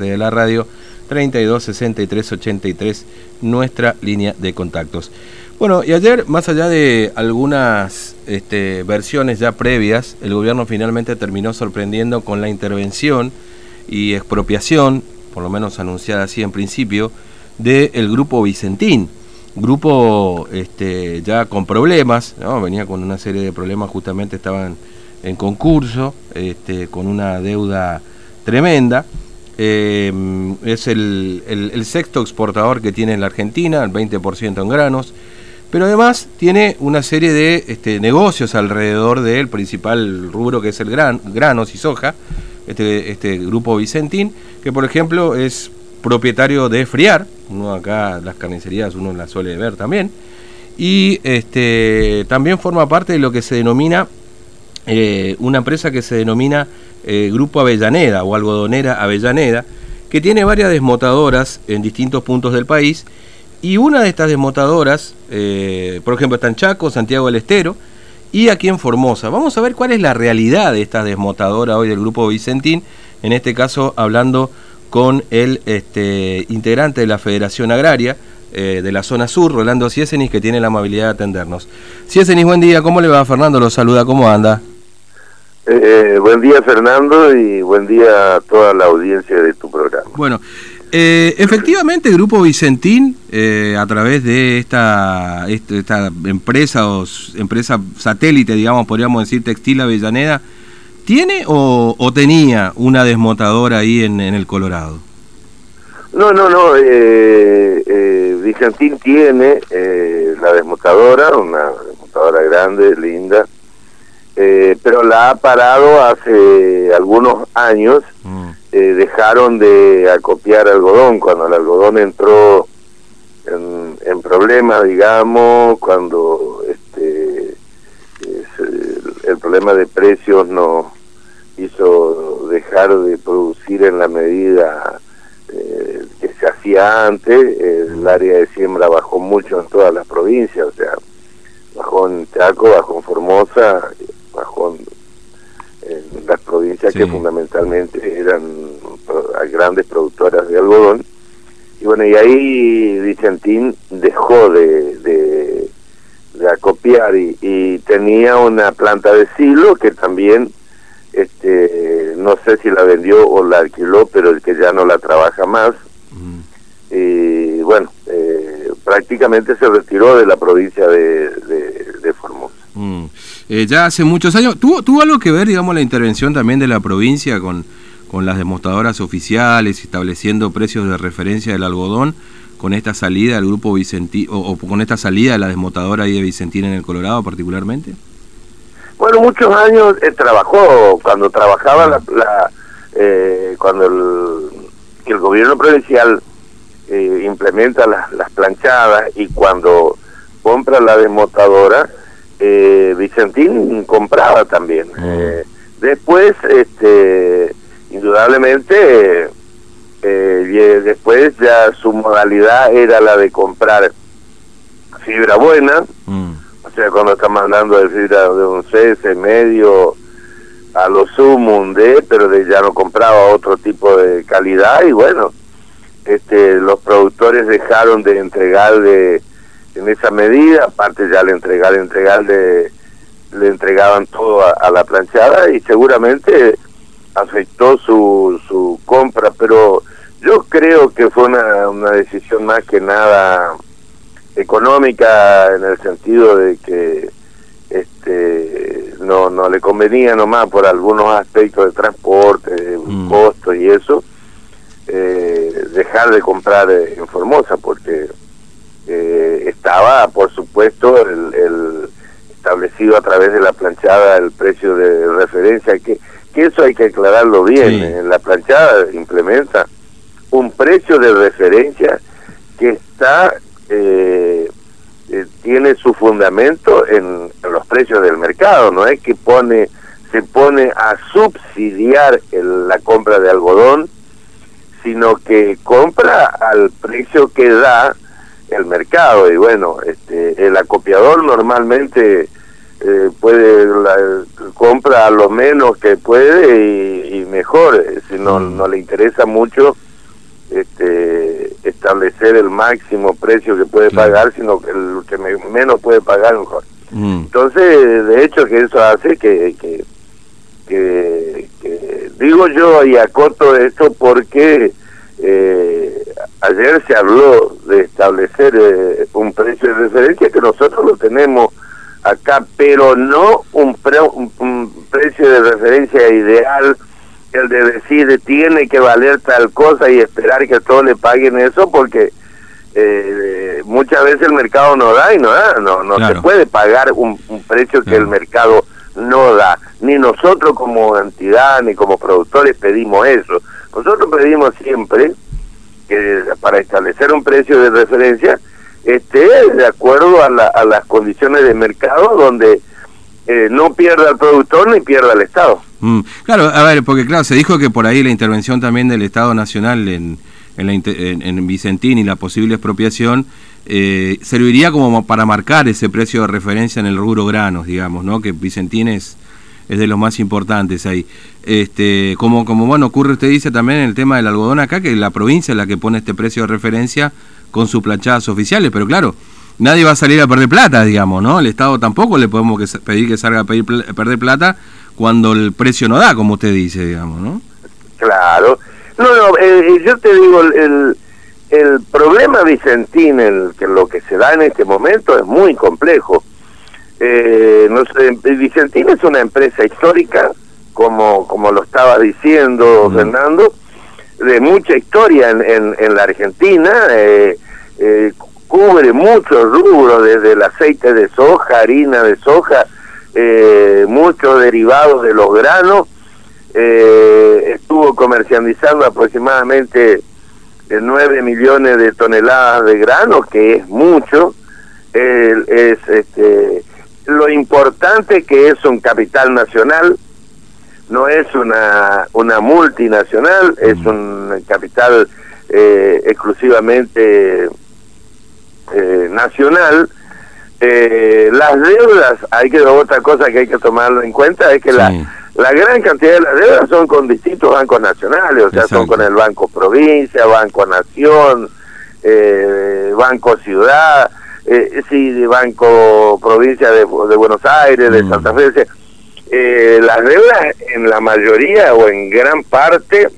de la radio 32 63 83 nuestra línea de contactos. Bueno, y ayer, más allá de algunas este, versiones ya previas, el gobierno finalmente terminó sorprendiendo con la intervención y expropiación, por lo menos anunciada así en principio, del grupo Vicentín. Grupo este, ya con problemas, venía con una serie de problemas, justamente estaban en concurso, este, con una deuda tremenda. Eh, es el, sexto exportador que tiene en la Argentina, el 20% en granos, pero además tiene una serie de este, negocios alrededor del principal rubro que es el gran, granos y soja, este, este grupo Vicentín, que por ejemplo es propietario de Friar, uno acá las carnicerías uno la suele ver también, y este, también forma parte de lo que se denomina eh, una empresa que se denomina eh, Grupo Avellaneda o Algodonera Avellaneda, que tiene varias desmotadoras en distintos puntos del país. Y una de estas desmotadoras, eh, por ejemplo, está en Chaco, Santiago del Estero y aquí en Formosa. Vamos a ver cuál es la realidad de esta desmotadora hoy del Grupo Vicentín, en este caso hablando con el este, integrante de la Federación Agraria eh, de la zona sur, Rolando Ciesenis, que tiene la amabilidad de atendernos. Ciesenis, buen día, ¿cómo le va? Fernando lo saluda, ¿cómo anda? Eh, buen día Fernando y buen día a toda la audiencia de tu programa. Bueno, eh, efectivamente Grupo Vicentín, eh, a través de esta, esta empresa o empresa satélite, digamos, podríamos decir Textil Avellaneda, ¿tiene o, tenía una desmotadora ahí en, en el Colorado? No, no, no. Vicentín tiene la desmotadora, una desmotadora grande, linda, eh, pero la ha parado hace algunos años. Mm. Eh, dejaron de acopiar algodón cuando el algodón entró en, problemas, digamos, cuando este el, problema de precios nos hizo dejar de producir en la medida eh, que se hacía antes. El mm. área de siembra bajó mucho en todas las provincias, o sea, bajó en Chaco, bajó en Formosa en las provincias que fundamentalmente eran grandes productoras de algodón. Y bueno, y ahí Vicentín dejó de, de, acopiar y, tenía una planta de silo que también, este no sé si la vendió o la alquiló, pero el que ya no la trabaja más. Y bueno, eh, prácticamente se retiró de la provincia de. Mm. Eh, ya hace muchos años. ¿Tuvo, ¿Tuvo algo que ver, digamos, la intervención también de la provincia con, con las demostradoras oficiales, estableciendo precios de referencia del algodón, con esta salida del grupo Vicentín, o, con esta salida de la desmotadora ahí de Vicentín en el Colorado particularmente? Bueno, muchos años eh, trabajó, cuando trabajaba la, eh, cuando el, el, gobierno provincial implementa las, las planchadas y cuando compra la desmotadora, eh, Vicentín compraba también. Mm. Eh, después, este, indudablemente, eh, después ya su modalidad era la de comprar fibra buena, mm. o sea, cuando estamos hablando de fibra de un CS medio, a lo sumo un D, pero de, ya no compraba otro tipo de calidad y bueno, este, los productores dejaron de entregarle en esa medida, aparte ya le entregar, le, le entregaban todo a, la planchada y seguramente afectó su, su compra, pero yo creo que fue una, una decisión más que nada económica en el sentido de que este no no le convenía nomás por algunos aspectos de transporte, de mm. costo y eso, eh, dejar de comprar en Formosa porque eh, estaba, por supuesto, el, establecido a través de la planchada el precio de referencia, que, que eso hay que aclararlo bien. En la planchada implementa un precio de referencia que está eh, eh, tiene su fundamento en, los precios del mercado, no es que pone se pone a subsidiar la compra de algodón, sino que compra al precio que da el mercado y bueno este el acopiador normalmente eh, puede la, compra lo menos que puede y, mejor eh, si no mm. no le interesa mucho este, establecer el máximo precio que puede pagar, sino que el que menos puede pagar mejor. Mm. Entonces, de hecho, que eso hace que, que, que, digo yo y acoto esto porque eh, ayer se habló de establecer eh, un precio de referencia que nosotros lo tenemos acá, pero no un, un, precio de referencia ideal, el de decir tiene que valer tal cosa y esperar que todos le paguen eso, porque eh, muchas veces el mercado no da y no da, no, no se puede pagar un, precio que el mercado no da. Ni nosotros como entidad ni como productores pedimos eso. Nosotros pedimos siempre que para establecer un precio de referencia esté de acuerdo a, a las condiciones de mercado donde eh, no pierda el productor ni pierda el Estado. Mm, claro, a ver, porque claro, se dijo que por ahí la intervención también del Estado Nacional en, en, la, en, Vicentín y la posible expropiación eh, serviría como para marcar ese precio de referencia en el rubro granos, digamos, ¿no? Que Vicentín es, es de los más importantes ahí. Este, como, como bueno ocurre, usted dice también en el tema del algodón acá, que la provincia es la que pone este precio de referencia con sus planchadas oficiales, pero claro, nadie va a salir a perder plata, digamos, ¿no? El Estado tampoco le podemos pedir que salga a pedir, perder plata cuando el precio no da, como usted dice, digamos, ¿no? Claro. No, no, eh, eh, yo te digo, el, el problema Vicentín, el, que lo que se da en este momento es muy complejo. Eh, no sé, Vicentín es una empresa histórica, como, como lo estaba diciendo Fernando, de mucha historia en, en, la Argentina, eh, eh, cubre muchos rubros, desde el aceite de soja, harina de soja, eh, muchos derivados de los granos, eh, estuvo comercializando aproximadamente 9 millones de toneladas de grano, que es mucho, es este, lo importante que es un capital nacional, no es una, una multinacional, es un capital eh, exclusivamente eh, nacional. Eh, las deudas, hay que otra cosa que hay que tomarlo en cuenta es que la, la gran cantidad de las deudas son con distintos bancos nacionales, o sea, son con el Banco Provincia, Banco Nación, Banco Ciudad, sí, Banco Provincia de, de Buenos Aires, de mm. Santa Fe eh, las deudas en la mayoría o en gran parte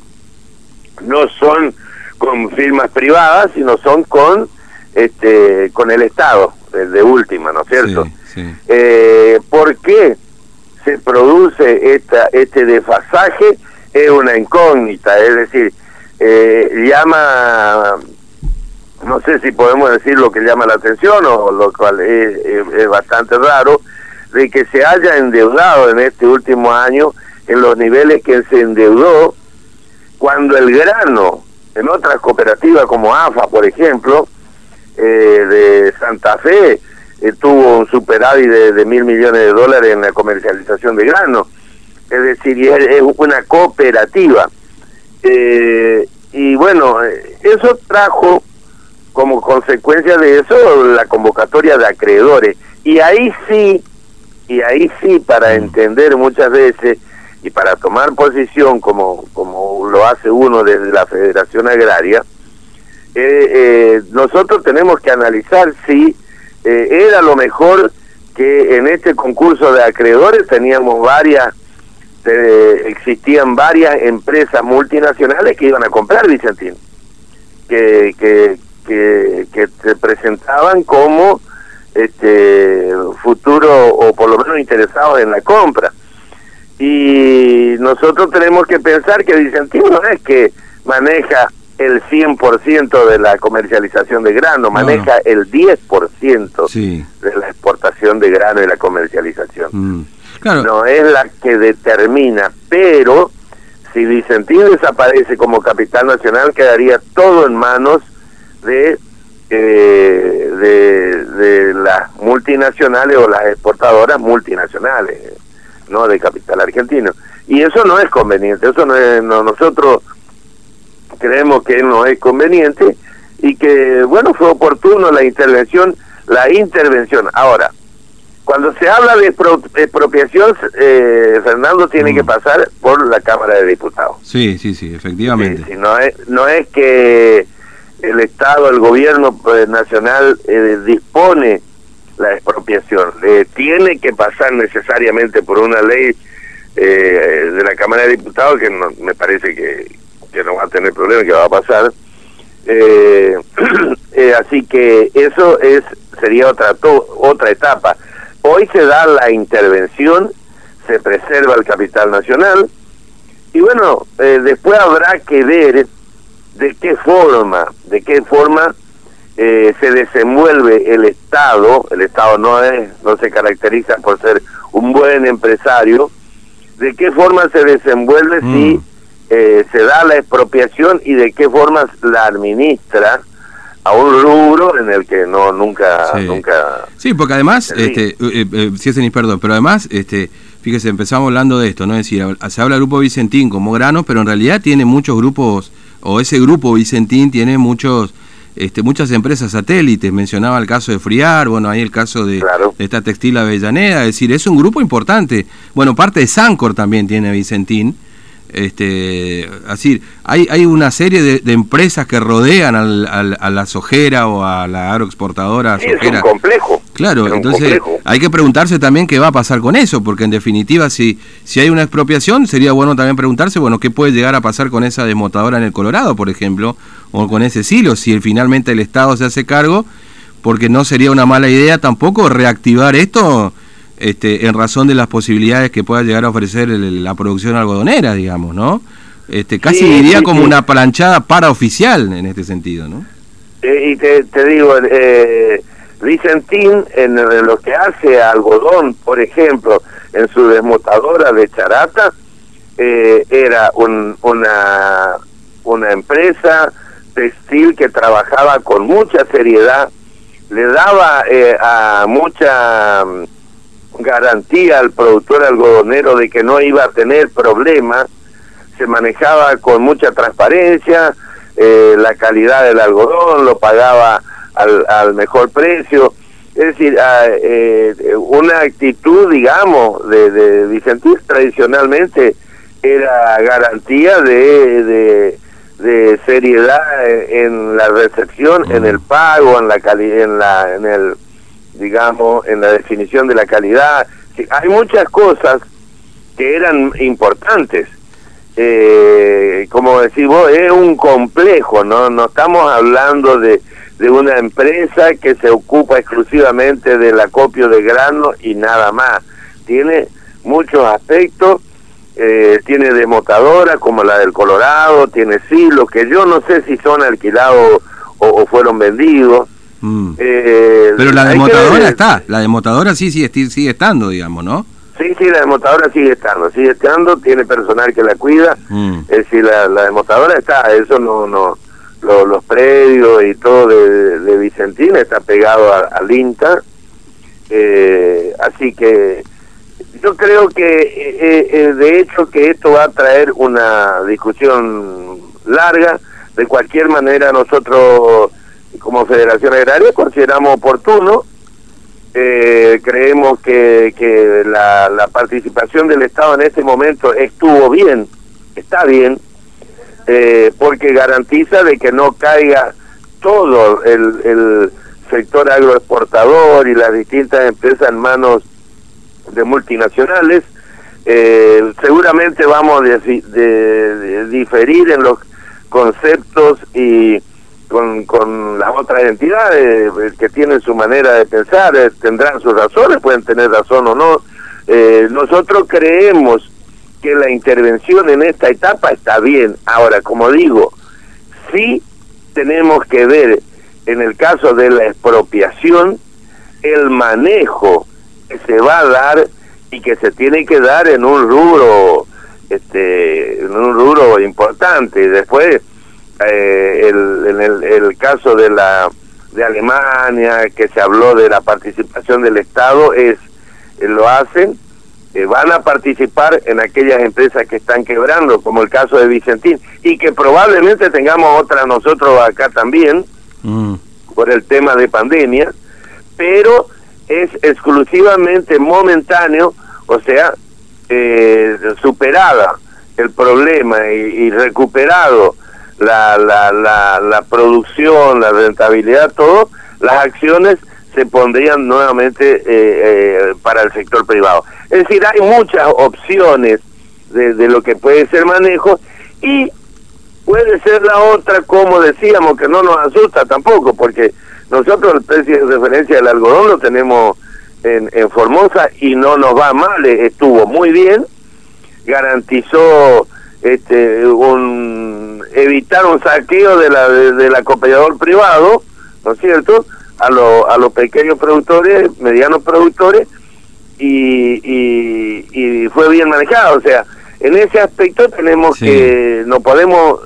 no son con firmas privadas, sino son con este con el Estado, de última, ¿no es cierto? Eh, ¿Por qué se produce esta, este desfasaje? Es una incógnita, es decir, eh, llama, no sé si podemos decir lo que llama la atención o lo cual es bastante raro, de que se haya endeudado en este último año en los niveles que se endeudó cuando el grano en otras cooperativas como AFA, por ejemplo, eh, de Santa Fe, eh, tuvo un superávit de, mil millones de dólares en la comercialización de grano. Es decir, es, una cooperativa. Eh, y bueno, eso trajo como consecuencia de eso la convocatoria de acreedores. Y ahí sí y ahí sí para mm. entender muchas veces y para tomar posición como, como lo hace uno desde la Federación Agraria, eh, eh, nosotros tenemos que analizar si eh, era lo mejor que en este concurso de acreedores teníamos varias, existían varias empresas multinacionales que iban a comprar Vicentín, que, que, que, que se presentaban como este futuro o por lo menos interesados en la compra. Y nosotros tenemos que pensar que Vicentino no es que maneja el 100% de la comercialización de grano, maneja el 10% de la exportación de grano y la comercialización. Mm. No es la que determina, pero si Vicentín desaparece como capital nacional, quedaría todo en manos de eh, de, de, las multinacionales o las exportadoras multinacionales, no de capital argentino. Y eso no es conveniente, eso no es, nosotros creemos que no es conveniente y que, bueno, fue oportuno la intervención, la intervención. Ahora, cuando se habla de expropiación, eh, Fernando tiene que mm. pasar por la Cámara de Diputados. Sí, sí, sí, efectivamente. no, es, no es que el Estado, el gobierno eh, nacional eh, dispone la expropiación, tiene que pasar necesariamente por una ley de la Cámara de Diputados que no, me parece que, que no va a tener problema, que va a pasar. así que eso es sería otra otra etapa Hoy se da la intervención, se preserva el capital nacional y bueno, eh, después habrá que ver de qué forma, de qué forma eh, se desenvuelve el Estado. El Estado no es, no se caracteriza por ser un buen empresario. De qué forma se desenvuelve si mm. eh, se da la expropiación y de qué forma la administra a un rubro en el que no nunca sí. nunca sí porque además este eh, eh, eh, si es perdón pero además este fíjese empezamos hablando de esto no es decir se habla del grupo Vicentín como grano pero en realidad tiene muchos grupos o ese grupo Vicentín tiene muchos este, muchas empresas satélites, mencionaba el caso de Friar, bueno, ahí el caso de, esta textil Avellaneda, es decir, es un grupo importante. Bueno, parte de Sancor también tiene Vicentín, este, así, hay, hay una serie de, empresas que rodean al, a la sojera o a la agroexportadora. Sí, es un complejo. Claro, entonces hay que preguntarse también qué va a pasar con eso, porque en definitiva, si, si hay una expropiación, sería bueno también preguntarse, bueno, qué puede llegar a pasar con esa desmotadora en el Colorado, por ejemplo, o con ese silo, si finalmente el Estado se hace cargo, porque no sería una mala idea tampoco reactivar esto este, en razón de las posibilidades que pueda llegar a ofrecer la producción algodonera, digamos, ¿no? Este, casi diría como una planchada paraoficial en este sentido, ¿no? y te, digo, eh, Vicentín en, lo que hace algodón, por ejemplo, en su desmotadora de Charata, eh, era una, una empresa textil que trabajaba con mucha seriedad, le daba eh, a mucha garantía al productor algodonero de que no iba a tener problemas, se manejaba con mucha transparencia, eh, la calidad del algodón lo pagaba al, al mejor precio, es decir, ah, eh, una actitud, digamos, de, de Vicentín tradicionalmente era garantía de, de, de seriedad en la recepción, en el pago, en la en la en el digamos, en la definición de la calidad. hay muchas cosas que eran importantes. Eh, como decís vos, es un complejo, ¿no? No estamos hablando de, de una empresa que se ocupa exclusivamente del acopio de grano y nada más. Tiene muchos aspectos, eh, tiene demotadora como la del Colorado, tiene silos que yo no sé si son alquilados o fueron vendidos Mm. Eh, Pero la demotadora está, la demotadora sí, sí sigue estando, digamos, ¿no? Sí, sí, la demotadora sigue estando, sigue estando, tiene personal que la cuida, mm. es decir, la, la demotadora está, eso no, no, los predios y todo de, de Vicentina está pegado al INTA, eh, así que yo creo que eh, eh, de hecho que esto va a traer una discusión larga, de cualquier manera nosotros como Federación Agraria consideramos oportuno. Eh, creemos que, que la, la, participación del Estado en este momento estuvo bien, está bien, eh, porque garantiza de que no caiga todo el, el sector agroexportador y las distintas empresas en manos de multinacionales. Eh, seguramente vamos a de, diferir en los conceptos y con, con las otras entidades eh, que tienen su manera de pensar, eh, tendrán sus razones, pueden tener razón o no. Eh, nosotros creemos que la intervención en esta etapa está bien. Ahora, como digo, sí tenemos que ver en el caso de la expropiación el manejo que se va a dar y que se tiene que dar en un rubro este en un rubro importante después eh, el, en el, el, caso de la de Alemania que se habló de la participación del Estado es eh, lo hacen eh, van a participar en aquellas empresas que están quebrando como el caso de Vicentín y que probablemente tengamos otra nosotros acá también mm. por el tema de pandemia pero es exclusivamente momentáneo, o sea, eh, superada el problema y, recuperado la, la, la, producción, la rentabilidad, todo, las acciones se pondrían nuevamente eh, eh, para el sector privado. Es decir, hay muchas opciones de, de lo que puede ser manejo y puede ser la otra, como decíamos, que no nos asusta tampoco, porque nosotros el precio de referencia del algodón lo tenemos en, en Formosa y no nos va mal, estuvo muy bien, garantizó este un evitar un saqueo de la del acompañador privado, ¿no es cierto? A, a los pequeños productores, medianos productores y, y, fue bien manejado, o sea, en ese aspecto tenemos que no podemos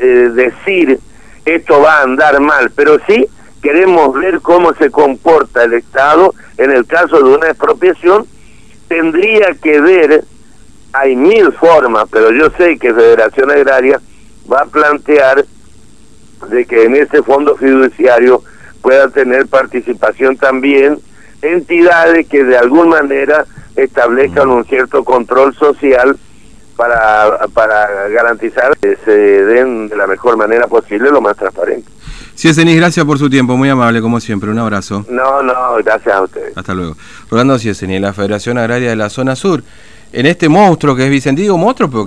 eh, decir esto va a andar mal, pero sí queremos ver cómo se comporta el Estado en el caso de una expropiación, tendría que ver, hay mil formas, pero yo sé que Federación Agraria va a plantear de que en ese fondo fiduciario pueda tener participación también entidades que de alguna manera establezcan un cierto control social para, para garantizar que se den de la mejor manera posible, lo más transparente. Sí, gracias por su tiempo, muy amable como siempre, un abrazo. No, no, gracias a ustedes. Hasta luego. Rolando Ciesenis, la Federación Agraria de la Zona Sur, en este monstruo que es Vicentigo, monstruo, porque